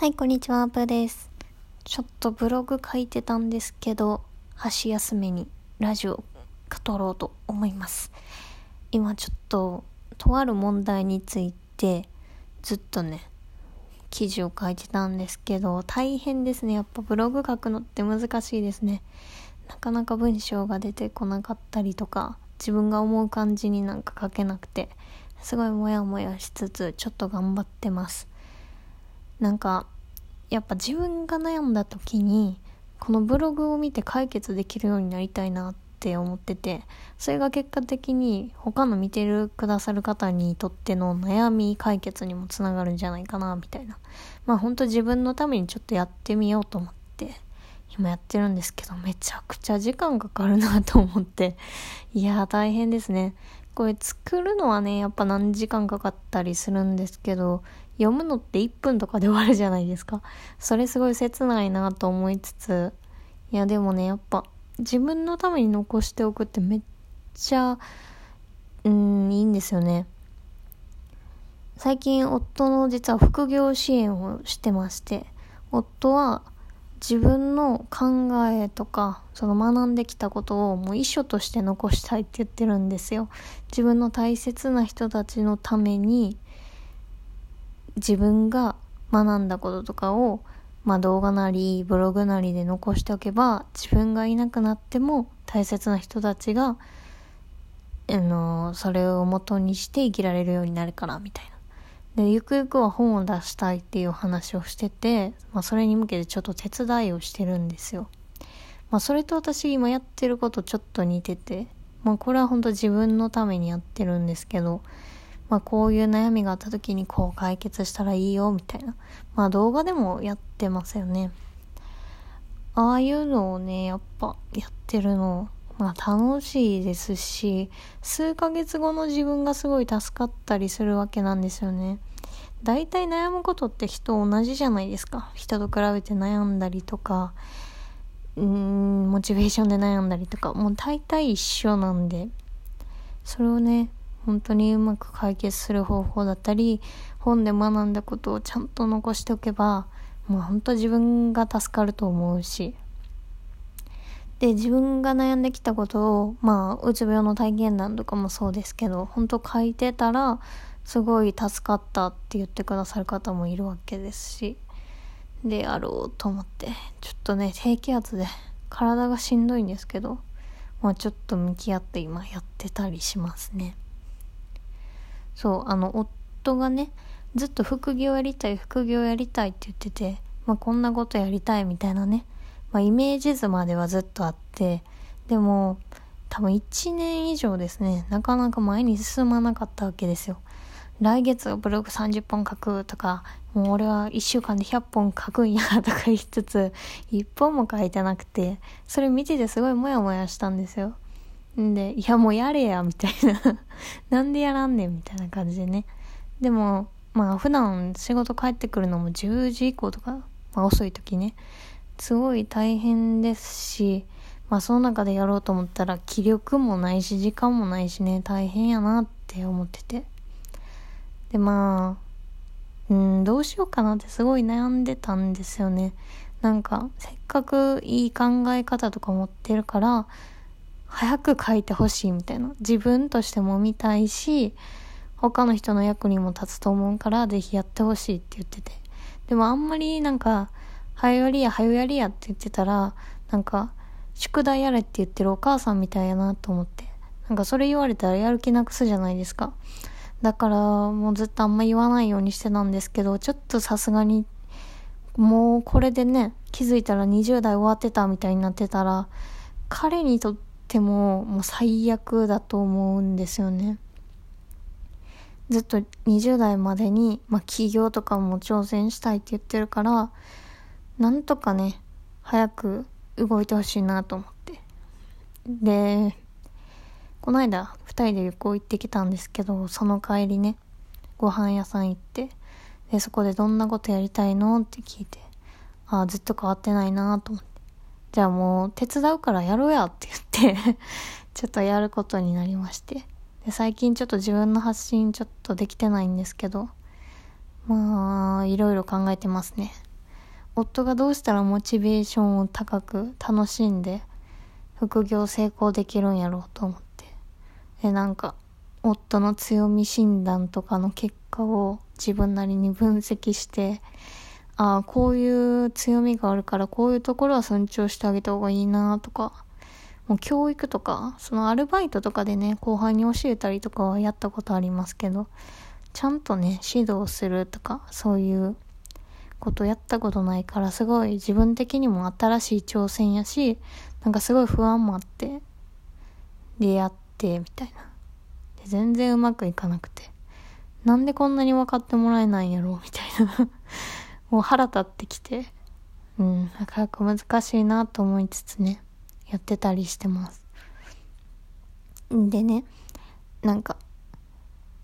はい、こんにちは、プーです。ちょっとブログ書いてたんですけど、箸休めにラジオ撮ろうと思います。今ちょっと、とある問題について、ずっとね、記事を書いてたんですけど、大変ですね。やっぱブログ書くのって難しいですね。なかなか文章が出てこなかったりとか、自分が思う感じになんか書けなくて、すごいモヤモヤしつつ、ちょっと頑張ってます。なんかやっぱ自分が悩んだ時にこのブログを見て解決できるようになりたいなって思っててそれが結果的に他の見てるくださる方にとっての悩み解決にもつながるんじゃないかなみたいな。まあほんと自分のためにちょっとやってみようと思って今やってるんですけどめちゃくちゃ時間かかるなと思って。いや大変ですね。これ作るのはねやっぱ何時間かかったりするんですけど読むのって1分とかで終わるじゃないですか。それすごい切ないなと思いつつ、いやでもね、やっぱ自分のために残しておくってめっちゃ、うん、いいんですよね。最近夫の実は副業支援をしてまして、夫は自分の考えとか、その学んできたことをもう遺書として残したいって言ってるんですよ。自分の大切な人たちのために、自分が学んだこととかを、まあ、動画なりブログなりで残しておけば自分がいなくなっても大切な人たちが、あのそれを元にして生きられるようになるからみたいな。でゆくゆくは本を出したいっていう話をしてて、まあ、それに向けてちょっと手伝いをしてるんですよ。まあ、それと私今やってることちょっと似てて、まあ、これは本当自分のためにやってるんですけど、まあこういう悩みがあった時にこう解決したらいいよみたいな。まあ動画でもやってますよね。ああいうのをね、やっぱやってるの、まあ楽しいですし、数ヶ月後の自分がすごい助かったりするわけなんですよね。大体悩むことって人同じじゃないですか。人と比べて悩んだりとか、うーん、モチベーションで悩んだりとか、もう大体一緒なんで、それをね、本当にうまく解決する方法だったり本で学んだことをちゃんと残しておけばもう本当自分が助かると思うしで自分が悩んできたことをまあうつ病の体験談とかもそうですけど本当書いてたらすごい助かったって言ってくださる方もいるわけですしであろうと思ってちょっとね低気圧で体がしんどいんですけどまあちょっと向き合って今やってたりしますね。そう、あの、夫がね、ずっと副業やりたい、副業やりたいって言ってて、まあ、こんなことやりたいみたいなね、まあ、イメージ図まではずっとあって、でも、多分1年以上ですね、なかなか前に進まなかったわけですよ。来月はブログ30本書くとか、もう俺は1週間で100本書くんやとか言いつつ、1本も書いてなくて、それ見ててすごいモヤモヤしたんですよ。んで、いやもうやれや、みたいな なんでやらんねん、みたいな感じでね。でも、まあ普段仕事帰ってくるのも10時以降とか、まあ遅い時ね。すごい大変ですし、まあその中でやろうと思ったら気力もないし時間もないしね、大変やなって思ってて。でまあ、うん、どうしようかなってすごい悩んでたんですよね。なんか、せっかくいい考え方とか持ってるから、早く書いてほしいみたいな。自分としても見たいし、他の人の役にも立つと思うから、ぜひやってほしいって言ってて。でもあんまりなんか、はよやりや、はよやりやって言ってたら、なんか、宿題やれって言ってるお母さんみたいやなと思って。なんかそれ言われたらやる気なくすじゃないですか。だからもうずっとあんま言わないようにしてたんですけど、ちょっとさすがに、もうこれでね、気づいたら20代終わってたみたいになってたら、彼にとっててももう最悪だと思うんですよね。ずっと20代までに、まあ、起業とかも挑戦したいって言ってるから、なんとかね、早く動いてほしいなと思って。で、この間、二人で旅行行ってきたんですけど、その帰りね、ご飯屋さん行って、で、そこでどんなことやりたいの？って聞いて、ああ、ずっと変わってないなと思って。じゃあもう手伝うからやろうやって言って ちょっとやることになりまして。で最近ちょっと自分の発信ちょっとできてないんですけど、まあ、いろいろ考えてますね。夫がどうしたらモチベーションを高く楽しんで副業成功できるんやろうと思ってでなんか夫の強み診断とかの結果を自分なりに分析してああこういう強みがあるからこういうところは尊重してあげた方がいいなとか。もう教育とかそのアルバイトとかでね後輩に教えたりとかはやったことありますけどちゃんとね指導するとかそういうことやったことないからすごい自分的にも新しい挑戦やしなんかすごい不安もあってでやってみたいな。で全然うまくいかなくて。なんでこんなに分かってもらえないんやろうみたいな。もう腹立ってきて。うんなかなか難しいなと思いつつねやってたりしてます。でねなんか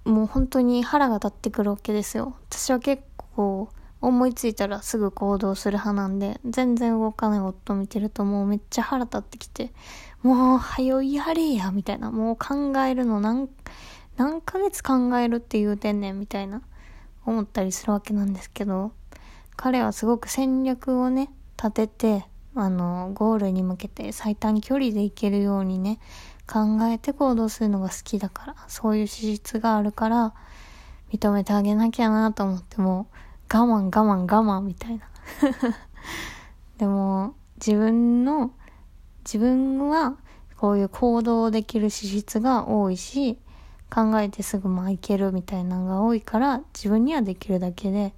もう本当に腹が立ってくるわけですよ。私は結構思いついたらすぐ行動する派なんで、全然動かない夫見てるともうめっちゃ腹立ってきて、もう、はよやれや、みたいな。もう考えるの何、何ヶ月考えるって言うてんねん、みたいな、思ったりするわけなんですけど、彼はすごく戦略をね、立てて、あの、ゴールに向けて最短距離で行けるようにね、考えて行動するのが好きだから、そういう資質があるから、認めてあげなきゃなと思っても、我慢我慢我慢みたいな。でも自分の自分はこういう行動できる資質が多いし考えてすぐまあいけるみたいなのが多いから自分にはできるだけで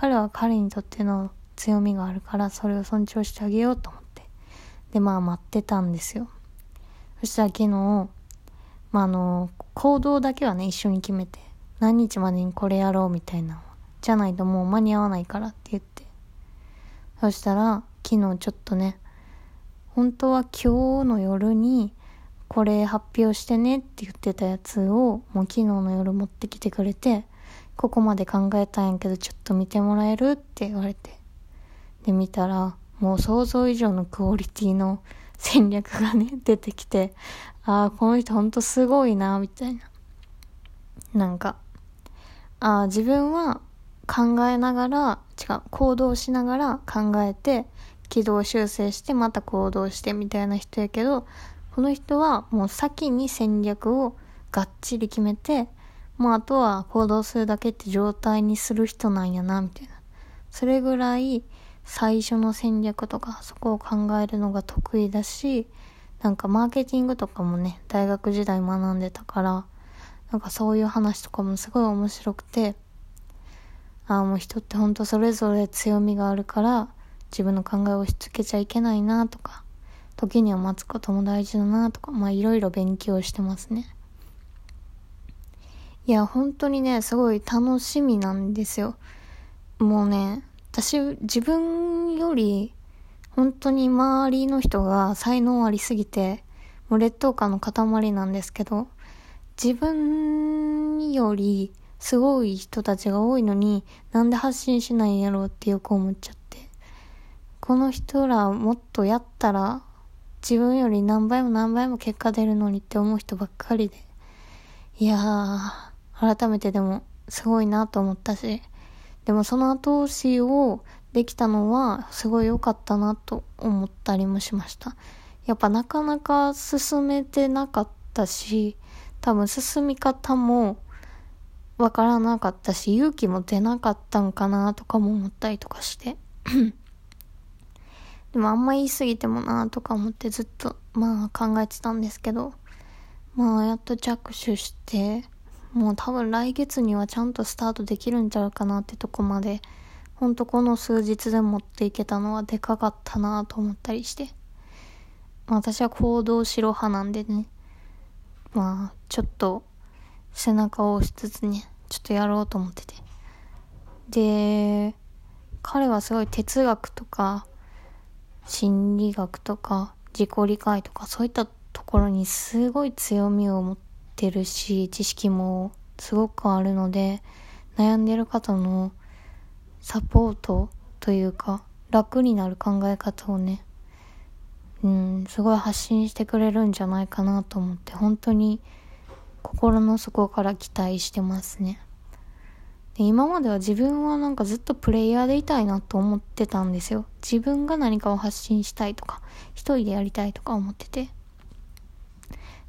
彼は彼にとっての強みがあるからそれを尊重してあげようと思ってでまあ待ってたんですよそしたら昨日まああの行動だけはね一緒に決めて何日までにこれやろうみたいなじゃないともう間に合わないからって言って。そしたら、昨日ちょっとね、本当は今日の夜に、これ発表してねって言ってたやつを、もう昨日の夜持ってきてくれて、ここまで考えたんやけど、ちょっと見てもらえる？って言われて。で、見たら、もう想像以上のクオリティの戦略がね、出てきて、ああ、この人ほんとすごいな、みたいな。なんか、ああ、自分は考えながら、違う、行動しながら考えて、軌道修正してまた行動してみたいな人やけど、この人はもう先に戦略をがっちり決めて、もうあとは行動するだけって状態にする人なんやな、みたいな。それぐらい最初の戦略とかそこを考えるのが得意だし、なんかマーケティングとかもね、大学時代学んでたから、なんかそういう話とかもすごい面白くて、ああ、もう人ってほんとそれぞれ強みがあるから、自分の考えを押し付けちゃいけないなとか、時には待つことも大事だなとか、まあいろいろ勉強してますね。いや、本当にね、すごい楽しみなんですよ。もうね、私、自分より、本当に周りの人が才能ありすぎて、もう劣等感の塊なんですけど、自分よりすごい人たちが多いのになんで発信しないんやろうってよく思っちゃってこの人らもっとやったら自分より何倍も何倍も結果出るのにって思う人ばっかりでいやー改めてでもすごいなと思ったしでもその後押しをできたのはすごい良かったなと思ったりもしましたやっぱなかなか進めてなかったし多分進み方もわからなかったし、勇気も出なかったんかなとかも思ったりとかして。でもあんま言い過ぎてもなとか思ってずっとまあ考えてたんですけど、まあやっと着手して、もう多分来月にはちゃんとスタートできるんちゃうかなってとこまで、ほんとこの数日で持っていけたのはでかかったなと思ったりして。ま私は行動しろ派なんでね、まあちょっと背中を押しつつね、ちょっとやろうと思ってて。で、彼はすごい哲学とか、心理学とか、自己理解とか、そういったところにすごい強みを持ってるし、知識もすごくあるので、悩んでる方のサポートというか、楽になる考え方をね、うん、すごい発信してくれるんじゃないかなと思って、本当に心の底から期待してますねで。今までは自分はなんかずっとプレイヤーでいたいなと思ってたんですよ。自分が何かを発信したいとか、一人でやりたいとか思ってて。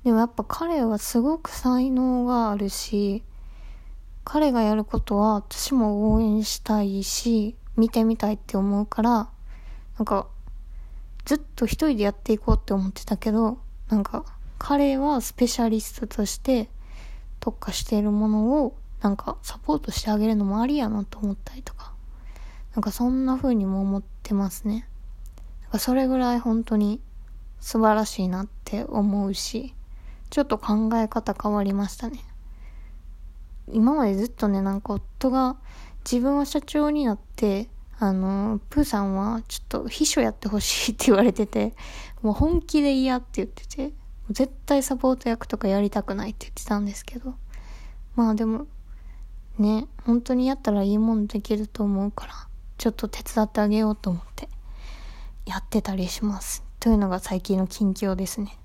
でもやっぱ彼はすごく才能があるし、彼がやることは私も応援したいし、見てみたいって思うから、なんか、ずっと一人でやっていこうって思ってたけど、なんか、彼はスペシャリストとして特化しているものをなんかサポートしてあげるのもありやなと思ったりとか、なんかそんな風にも思ってますね。なんかそれぐらい本当に素晴らしいなって思うし、ちょっと考え方変わりましたね。今までずっとね、なんか夫が自分は社長になって、あの、プーさんはちょっと秘書やってほしいって言われてて、もう本気で嫌って言ってて、絶対サポート役とかやりたくないって言ってたんですけど、まあでも、ね、本当にやったらいいもんできると思うから、ちょっと手伝ってあげようと思って、やってたりします。というのが最近の近況ですね。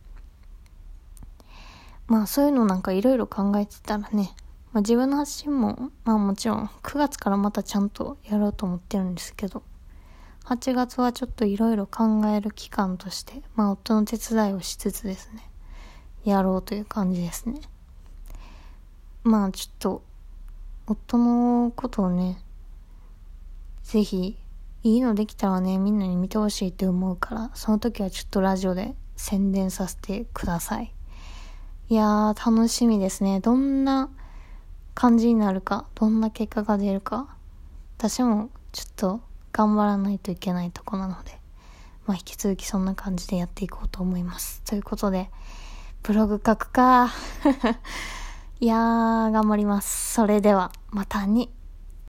まあそういうのなんかいろいろ考えてたらね、まあ、自分の発信も、まあもちろん9月からまたちゃんとやろうと思ってるんですけど、8月はちょっといろいろ考える期間として、まあ夫の手伝いをしつつですね、やろうという感じですね。まあちょっと夫のことをね、ぜひ、いいのできたらね、みんなに見てほしいって思うから、その時はちょっとラジオで宣伝させてください。いやー、楽しみですね。どんな感じになるか、どんな結果が出るか。私もちょっと頑張らないといけないとこなので、まあ引き続きそんな感じでやっていこうと思います。ということで、ブログ書くか。いやー、頑張ります。それでは、またに。